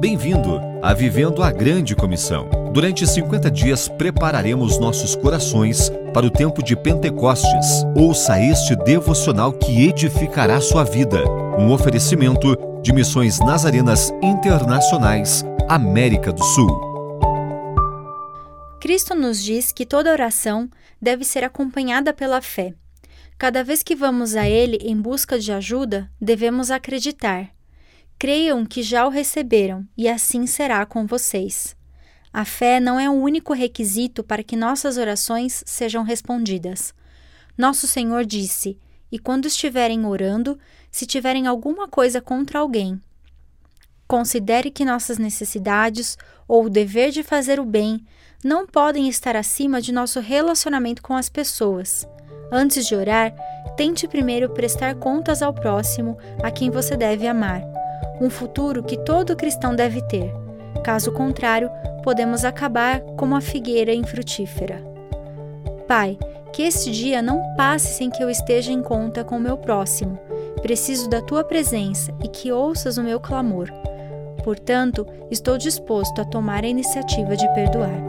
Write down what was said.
Bem-vindo a Vivendo a Grande Comissão. Durante 50 dias prepararemos nossos corações para o tempo de Pentecostes. Ouça este devocional que edificará sua vida. Um oferecimento de Missões Nazarenas Internacionais, América do Sul. Cristo nos diz que toda oração deve ser acompanhada pela fé. Cada vez que vamos a Ele em busca de ajuda, devemos acreditar. Creiam que já o receberam, e assim será com vocês. A fé não é o único requisito para que nossas orações sejam respondidas. Nosso Senhor disse: E quando estiverem orando, se tiverem alguma coisa contra alguém, considere que nossas necessidades ou o dever de fazer o bem não podem estar acima de nosso relacionamento com as pessoas. Antes de orar, tente primeiro prestar contas ao próximo a quem você deve amar um futuro que todo cristão deve ter. Caso contrário, podemos acabar como a figueira infrutífera. Pai, que este dia não passe sem que eu esteja em conta com o meu próximo. Preciso da tua presença e que ouças o meu clamor. Portanto, estou disposto a tomar a iniciativa de perdoar.